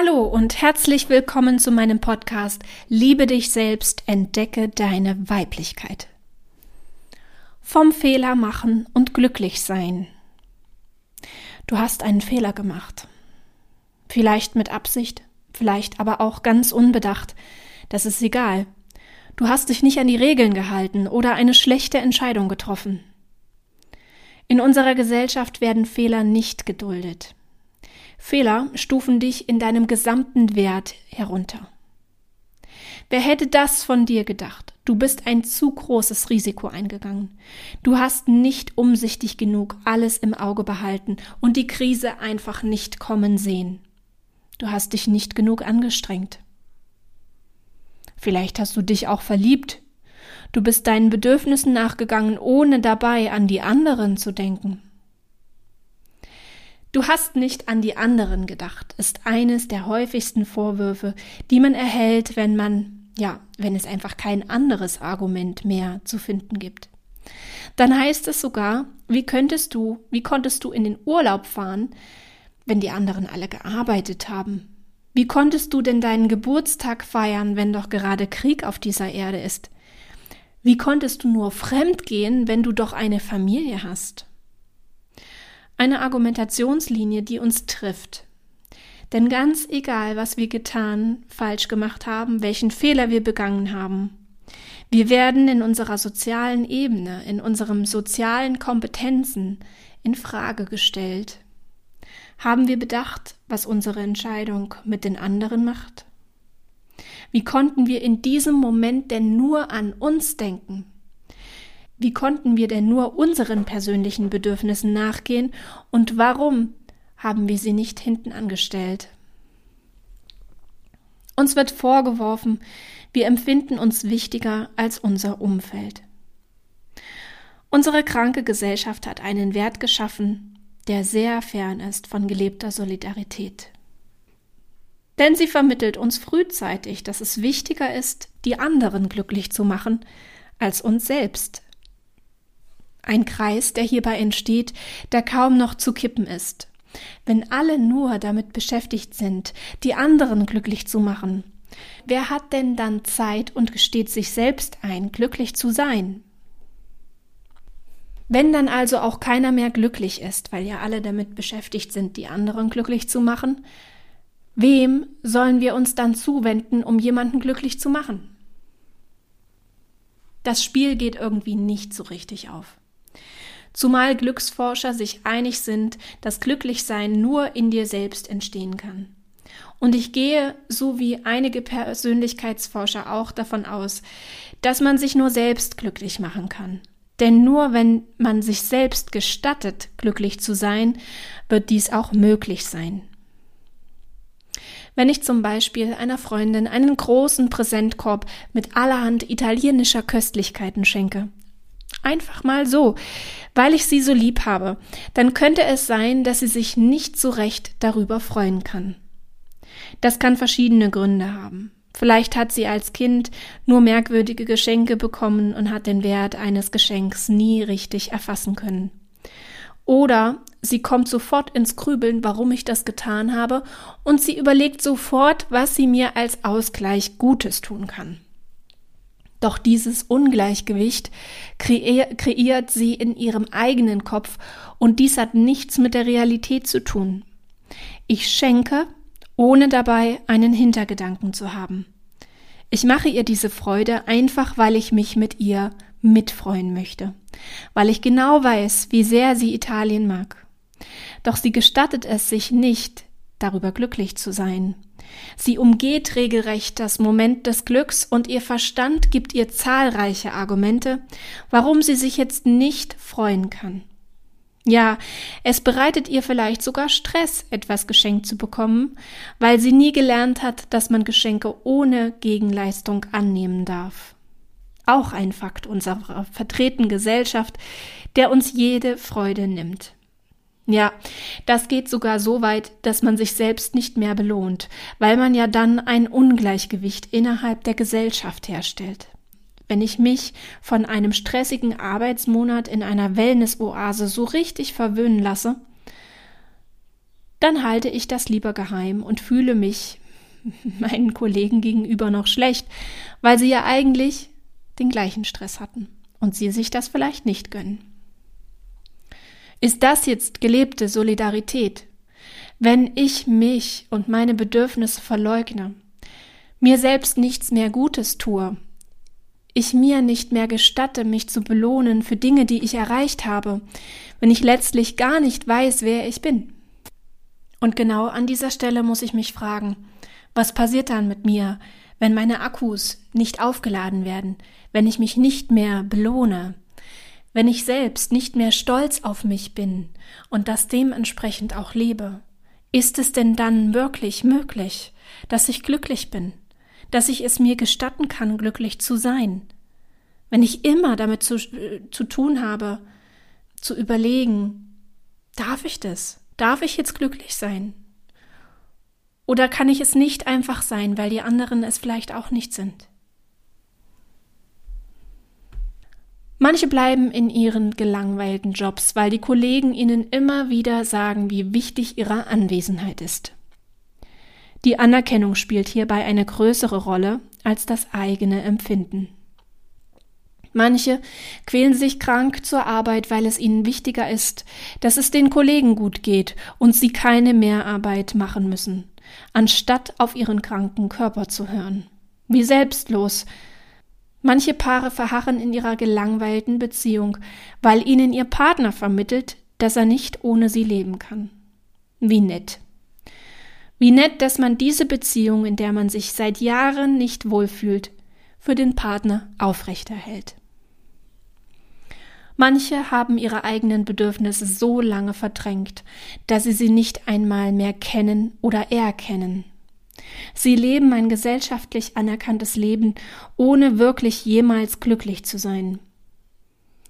Hallo und herzlich willkommen zu meinem Podcast Liebe dich selbst, entdecke deine Weiblichkeit. Vom Fehler machen und glücklich sein. Du hast einen Fehler gemacht. Vielleicht mit Absicht, vielleicht aber auch ganz unbedacht. Das ist egal. Du hast dich nicht an die Regeln gehalten oder eine schlechte Entscheidung getroffen. In unserer Gesellschaft werden Fehler nicht geduldet. Fehler stufen dich in deinem gesamten Wert herunter. Wer hätte das von dir gedacht? Du bist ein zu großes Risiko eingegangen. Du hast nicht umsichtig genug alles im Auge behalten und die Krise einfach nicht kommen sehen. Du hast dich nicht genug angestrengt. Vielleicht hast du dich auch verliebt. Du bist deinen Bedürfnissen nachgegangen, ohne dabei an die anderen zu denken. Du hast nicht an die anderen gedacht, ist eines der häufigsten Vorwürfe, die man erhält, wenn man, ja, wenn es einfach kein anderes Argument mehr zu finden gibt. Dann heißt es sogar, wie könntest du, wie konntest du in den Urlaub fahren, wenn die anderen alle gearbeitet haben? Wie konntest du denn deinen Geburtstag feiern, wenn doch gerade Krieg auf dieser Erde ist? Wie konntest du nur fremd gehen, wenn du doch eine Familie hast? Eine Argumentationslinie, die uns trifft. Denn ganz egal, was wir getan, falsch gemacht haben, welchen Fehler wir begangen haben, wir werden in unserer sozialen Ebene, in unseren sozialen Kompetenzen in Frage gestellt. Haben wir bedacht, was unsere Entscheidung mit den anderen macht? Wie konnten wir in diesem Moment denn nur an uns denken? Wie konnten wir denn nur unseren persönlichen Bedürfnissen nachgehen und warum haben wir sie nicht hinten angestellt? Uns wird vorgeworfen, wir empfinden uns wichtiger als unser Umfeld. Unsere kranke Gesellschaft hat einen Wert geschaffen, der sehr fern ist von gelebter Solidarität. Denn sie vermittelt uns frühzeitig, dass es wichtiger ist, die anderen glücklich zu machen, als uns selbst. Ein Kreis, der hierbei entsteht, der kaum noch zu kippen ist. Wenn alle nur damit beschäftigt sind, die anderen glücklich zu machen, wer hat denn dann Zeit und gesteht sich selbst ein, glücklich zu sein? Wenn dann also auch keiner mehr glücklich ist, weil ja alle damit beschäftigt sind, die anderen glücklich zu machen, wem sollen wir uns dann zuwenden, um jemanden glücklich zu machen? Das Spiel geht irgendwie nicht so richtig auf zumal Glücksforscher sich einig sind, dass Glücklichsein nur in dir selbst entstehen kann. Und ich gehe, so wie einige Persönlichkeitsforscher auch davon aus, dass man sich nur selbst glücklich machen kann. Denn nur wenn man sich selbst gestattet, glücklich zu sein, wird dies auch möglich sein. Wenn ich zum Beispiel einer Freundin einen großen Präsentkorb mit allerhand italienischer Köstlichkeiten schenke, Einfach mal so, weil ich sie so lieb habe, dann könnte es sein, dass sie sich nicht so recht darüber freuen kann. Das kann verschiedene Gründe haben. Vielleicht hat sie als Kind nur merkwürdige Geschenke bekommen und hat den Wert eines Geschenks nie richtig erfassen können. Oder sie kommt sofort ins Grübeln, warum ich das getan habe, und sie überlegt sofort, was sie mir als Ausgleich Gutes tun kann. Doch dieses Ungleichgewicht kreiert sie in ihrem eigenen Kopf und dies hat nichts mit der Realität zu tun. Ich schenke, ohne dabei einen Hintergedanken zu haben. Ich mache ihr diese Freude einfach, weil ich mich mit ihr mitfreuen möchte, weil ich genau weiß, wie sehr sie Italien mag. Doch sie gestattet es sich nicht, darüber glücklich zu sein. Sie umgeht regelrecht das Moment des Glücks und ihr Verstand gibt ihr zahlreiche Argumente, warum sie sich jetzt nicht freuen kann. Ja, es bereitet ihr vielleicht sogar Stress, etwas geschenkt zu bekommen, weil sie nie gelernt hat, dass man Geschenke ohne Gegenleistung annehmen darf. Auch ein Fakt unserer vertretenen Gesellschaft, der uns jede Freude nimmt. Ja, das geht sogar so weit, dass man sich selbst nicht mehr belohnt, weil man ja dann ein Ungleichgewicht innerhalb der Gesellschaft herstellt. Wenn ich mich von einem stressigen Arbeitsmonat in einer Wellness-Oase so richtig verwöhnen lasse, dann halte ich das lieber geheim und fühle mich meinen Kollegen gegenüber noch schlecht, weil sie ja eigentlich den gleichen Stress hatten und sie sich das vielleicht nicht gönnen. Ist das jetzt gelebte Solidarität? Wenn ich mich und meine Bedürfnisse verleugne, mir selbst nichts mehr Gutes tue, ich mir nicht mehr gestatte, mich zu belohnen für Dinge, die ich erreicht habe, wenn ich letztlich gar nicht weiß, wer ich bin. Und genau an dieser Stelle muss ich mich fragen, was passiert dann mit mir, wenn meine Akkus nicht aufgeladen werden, wenn ich mich nicht mehr belohne, wenn ich selbst nicht mehr stolz auf mich bin und das dementsprechend auch lebe? Ist es denn dann wirklich möglich, dass ich glücklich bin, dass ich es mir gestatten kann, glücklich zu sein? Wenn ich immer damit zu, äh, zu tun habe, zu überlegen, darf ich das? Darf ich jetzt glücklich sein? Oder kann ich es nicht einfach sein, weil die anderen es vielleicht auch nicht sind? Manche bleiben in ihren gelangweilten Jobs, weil die Kollegen ihnen immer wieder sagen, wie wichtig ihre Anwesenheit ist. Die Anerkennung spielt hierbei eine größere Rolle als das eigene Empfinden. Manche quälen sich krank zur Arbeit, weil es ihnen wichtiger ist, dass es den Kollegen gut geht und sie keine Mehrarbeit machen müssen, anstatt auf ihren kranken Körper zu hören. Wie selbstlos. Manche Paare verharren in ihrer gelangweilten Beziehung, weil ihnen ihr Partner vermittelt, dass er nicht ohne sie leben kann. Wie nett. Wie nett, dass man diese Beziehung, in der man sich seit Jahren nicht wohlfühlt, für den Partner aufrechterhält. Manche haben ihre eigenen Bedürfnisse so lange verdrängt, dass sie sie nicht einmal mehr kennen oder erkennen. Sie leben ein gesellschaftlich anerkanntes Leben, ohne wirklich jemals glücklich zu sein.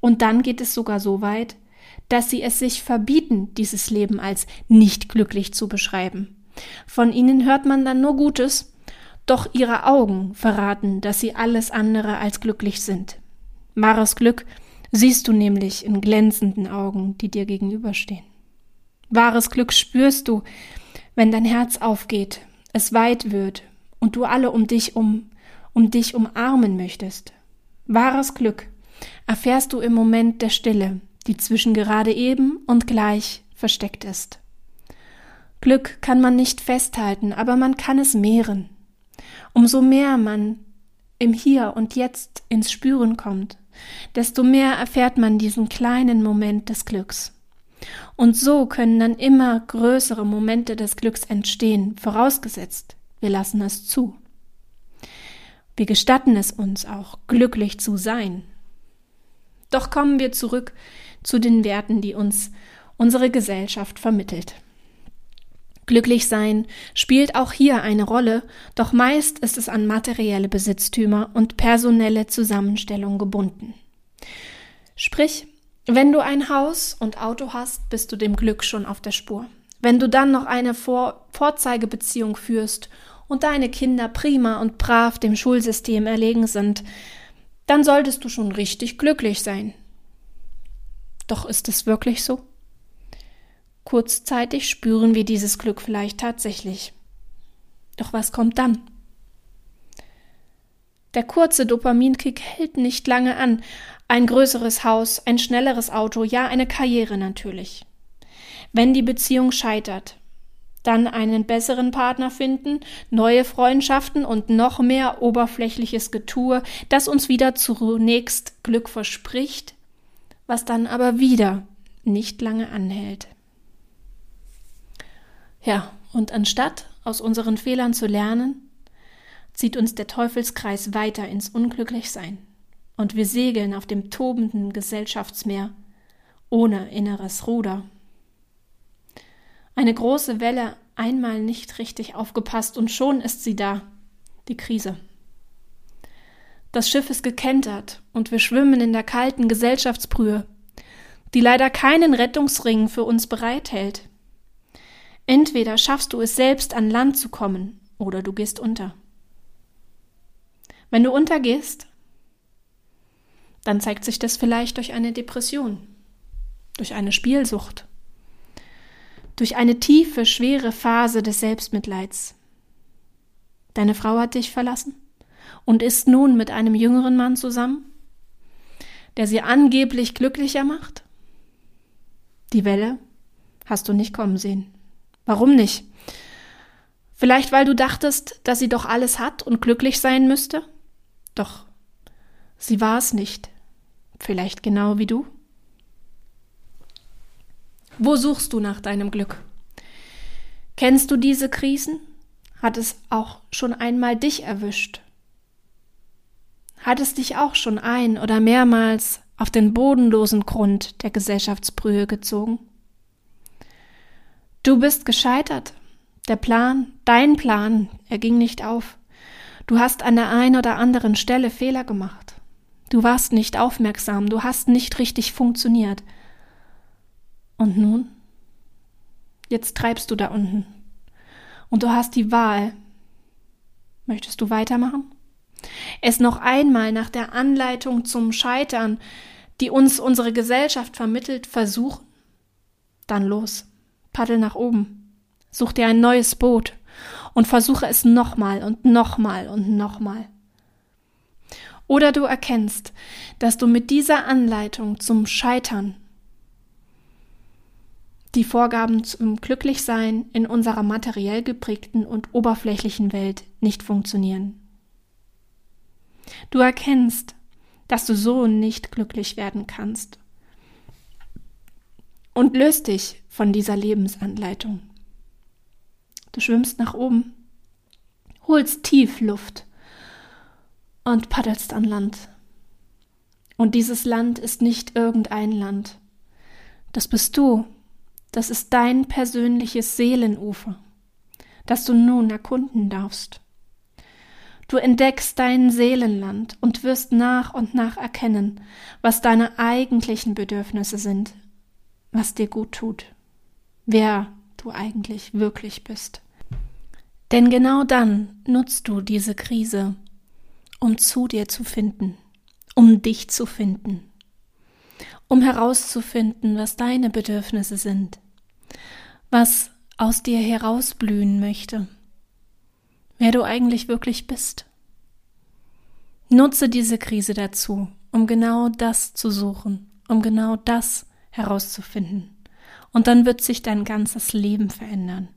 Und dann geht es sogar so weit, dass sie es sich verbieten, dieses Leben als nicht glücklich zu beschreiben. Von ihnen hört man dann nur Gutes, doch ihre Augen verraten, dass sie alles andere als glücklich sind. Wahres Glück siehst du nämlich in glänzenden Augen, die dir gegenüberstehen. Wahres Glück spürst du, wenn dein Herz aufgeht, es weit wird und du alle um dich um, um dich umarmen möchtest. Wahres Glück erfährst du im Moment der Stille, die zwischen gerade eben und gleich versteckt ist. Glück kann man nicht festhalten, aber man kann es mehren. Umso mehr man im Hier und Jetzt ins Spüren kommt, desto mehr erfährt man diesen kleinen Moment des Glücks. Und so können dann immer größere Momente des Glücks entstehen, vorausgesetzt, wir lassen es zu. Wir gestatten es uns auch, glücklich zu sein. Doch kommen wir zurück zu den Werten, die uns unsere Gesellschaft vermittelt. Glücklich sein spielt auch hier eine Rolle, doch meist ist es an materielle Besitztümer und personelle Zusammenstellung gebunden. Sprich, wenn du ein Haus und Auto hast, bist du dem Glück schon auf der Spur. Wenn du dann noch eine Vor Vorzeigebeziehung führst und deine Kinder prima und brav dem Schulsystem erlegen sind, dann solltest du schon richtig glücklich sein. Doch ist es wirklich so? Kurzzeitig spüren wir dieses Glück vielleicht tatsächlich. Doch was kommt dann? Der kurze Dopaminkick hält nicht lange an. Ein größeres Haus, ein schnelleres Auto, ja eine Karriere natürlich. Wenn die Beziehung scheitert, dann einen besseren Partner finden, neue Freundschaften und noch mehr oberflächliches Getue, das uns wieder zunächst Glück verspricht, was dann aber wieder nicht lange anhält. Ja, und anstatt aus unseren Fehlern zu lernen, zieht uns der Teufelskreis weiter ins Unglücklichsein und wir segeln auf dem tobenden Gesellschaftsmeer ohne inneres Ruder. Eine große Welle, einmal nicht richtig aufgepasst und schon ist sie da, die Krise. Das Schiff ist gekentert und wir schwimmen in der kalten Gesellschaftsbrühe, die leider keinen Rettungsring für uns bereithält. Entweder schaffst du es selbst an Land zu kommen, oder du gehst unter. Wenn du untergehst, dann zeigt sich das vielleicht durch eine Depression, durch eine Spielsucht, durch eine tiefe, schwere Phase des Selbstmitleids. Deine Frau hat dich verlassen und ist nun mit einem jüngeren Mann zusammen, der sie angeblich glücklicher macht? Die Welle hast du nicht kommen sehen. Warum nicht? Vielleicht weil du dachtest, dass sie doch alles hat und glücklich sein müsste? Doch, sie war es nicht. Vielleicht genau wie du? Wo suchst du nach deinem Glück? Kennst du diese Krisen? Hat es auch schon einmal dich erwischt? Hat es dich auch schon ein oder mehrmals auf den bodenlosen Grund der Gesellschaftsbrühe gezogen? Du bist gescheitert. Der Plan, dein Plan, er ging nicht auf. Du hast an der einen oder anderen Stelle Fehler gemacht. Du warst nicht aufmerksam, du hast nicht richtig funktioniert. Und nun? Jetzt treibst du da unten. Und du hast die Wahl. Möchtest du weitermachen? Es noch einmal nach der Anleitung zum Scheitern, die uns unsere Gesellschaft vermittelt, versuchen? Dann los. Paddel nach oben. Such dir ein neues Boot und versuche es nochmal und nochmal und nochmal. Oder du erkennst, dass du mit dieser Anleitung zum Scheitern die Vorgaben zum Glücklichsein in unserer materiell geprägten und oberflächlichen Welt nicht funktionieren. Du erkennst, dass du so nicht glücklich werden kannst und löst dich von dieser Lebensanleitung. Du schwimmst nach oben, holst tief Luft und paddelst an Land. Und dieses Land ist nicht irgendein Land. Das bist du, das ist dein persönliches Seelenufer, das du nun erkunden darfst. Du entdeckst dein Seelenland und wirst nach und nach erkennen, was deine eigentlichen Bedürfnisse sind, was dir gut tut, wer du eigentlich wirklich bist. Denn genau dann nutzt du diese Krise, um zu dir zu finden, um dich zu finden um herauszufinden, was deine Bedürfnisse sind, was aus dir herausblühen möchte, wer du eigentlich wirklich bist. Nutze diese Krise dazu, um genau das zu suchen, um genau das herauszufinden. Und dann wird sich dein ganzes Leben verändern.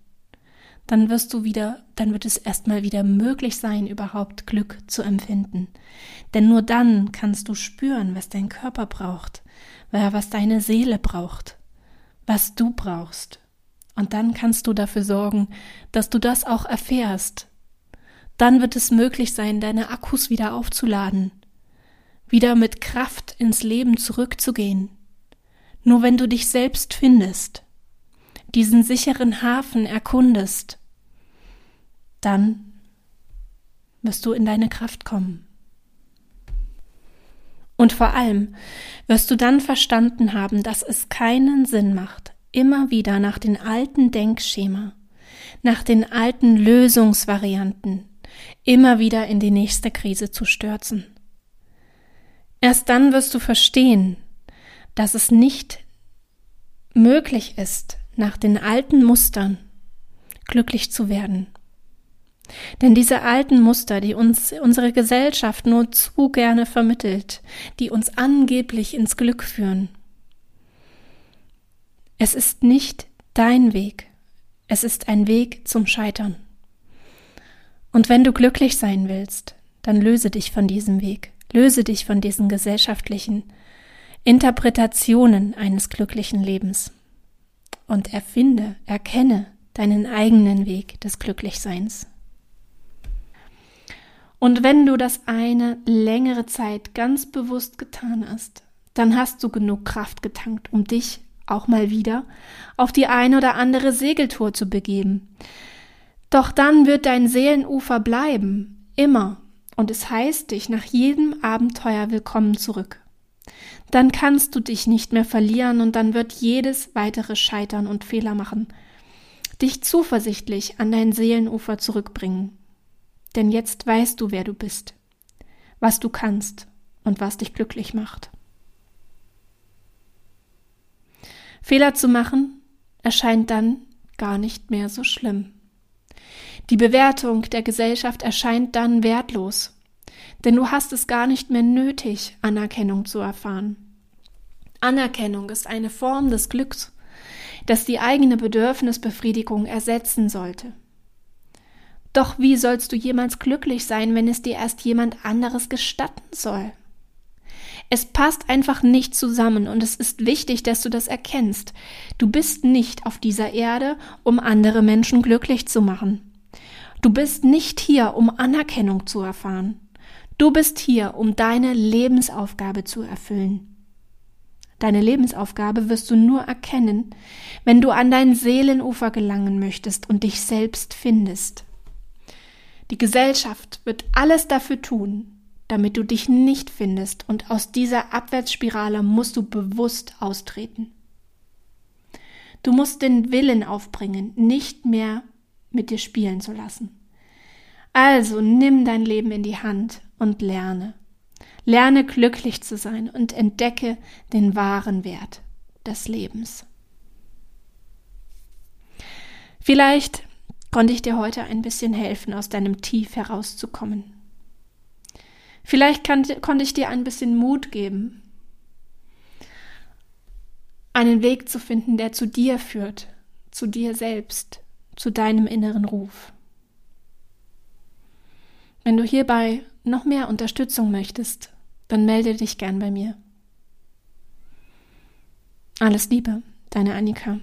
Dann wirst du wieder, dann wird es erstmal wieder möglich sein, überhaupt Glück zu empfinden. Denn nur dann kannst du spüren, was dein Körper braucht, was deine Seele braucht, was du brauchst. Und dann kannst du dafür sorgen, dass du das auch erfährst. Dann wird es möglich sein, deine Akkus wieder aufzuladen, wieder mit Kraft ins Leben zurückzugehen. Nur wenn du dich selbst findest, diesen sicheren Hafen erkundest, dann wirst du in deine Kraft kommen. Und vor allem wirst du dann verstanden haben, dass es keinen Sinn macht, immer wieder nach den alten Denkschema, nach den alten Lösungsvarianten, immer wieder in die nächste Krise zu stürzen. Erst dann wirst du verstehen, dass es nicht möglich ist, nach den alten Mustern glücklich zu werden. Denn diese alten Muster, die uns unsere Gesellschaft nur zu gerne vermittelt, die uns angeblich ins Glück führen, es ist nicht dein Weg, es ist ein Weg zum Scheitern. Und wenn du glücklich sein willst, dann löse dich von diesem Weg, löse dich von diesen gesellschaftlichen Interpretationen eines glücklichen Lebens und erfinde, erkenne deinen eigenen Weg des Glücklichseins. Und wenn du das eine längere Zeit ganz bewusst getan hast, dann hast du genug Kraft getankt, um dich auch mal wieder auf die eine oder andere Segeltour zu begeben. Doch dann wird dein Seelenufer bleiben, immer, und es heißt dich nach jedem Abenteuer willkommen zurück. Dann kannst du dich nicht mehr verlieren und dann wird jedes weitere Scheitern und Fehler machen, dich zuversichtlich an dein Seelenufer zurückbringen denn jetzt weißt du, wer du bist, was du kannst und was dich glücklich macht. Fehler zu machen erscheint dann gar nicht mehr so schlimm. Die Bewertung der Gesellschaft erscheint dann wertlos, denn du hast es gar nicht mehr nötig, Anerkennung zu erfahren. Anerkennung ist eine Form des Glücks, das die eigene Bedürfnisbefriedigung ersetzen sollte. Doch wie sollst du jemals glücklich sein, wenn es dir erst jemand anderes gestatten soll? Es passt einfach nicht zusammen und es ist wichtig, dass du das erkennst. Du bist nicht auf dieser Erde, um andere Menschen glücklich zu machen. Du bist nicht hier, um Anerkennung zu erfahren. Du bist hier, um deine Lebensaufgabe zu erfüllen. Deine Lebensaufgabe wirst du nur erkennen, wenn du an dein Seelenufer gelangen möchtest und dich selbst findest. Die Gesellschaft wird alles dafür tun, damit du dich nicht findest und aus dieser Abwärtsspirale musst du bewusst austreten. Du musst den Willen aufbringen, nicht mehr mit dir spielen zu lassen. Also nimm dein Leben in die Hand und lerne. Lerne glücklich zu sein und entdecke den wahren Wert des Lebens. Vielleicht konnte ich dir heute ein bisschen helfen, aus deinem Tief herauszukommen. Vielleicht kann, konnte ich dir ein bisschen Mut geben, einen Weg zu finden, der zu dir führt, zu dir selbst, zu deinem inneren Ruf. Wenn du hierbei noch mehr Unterstützung möchtest, dann melde dich gern bei mir. Alles Liebe, deine Annika.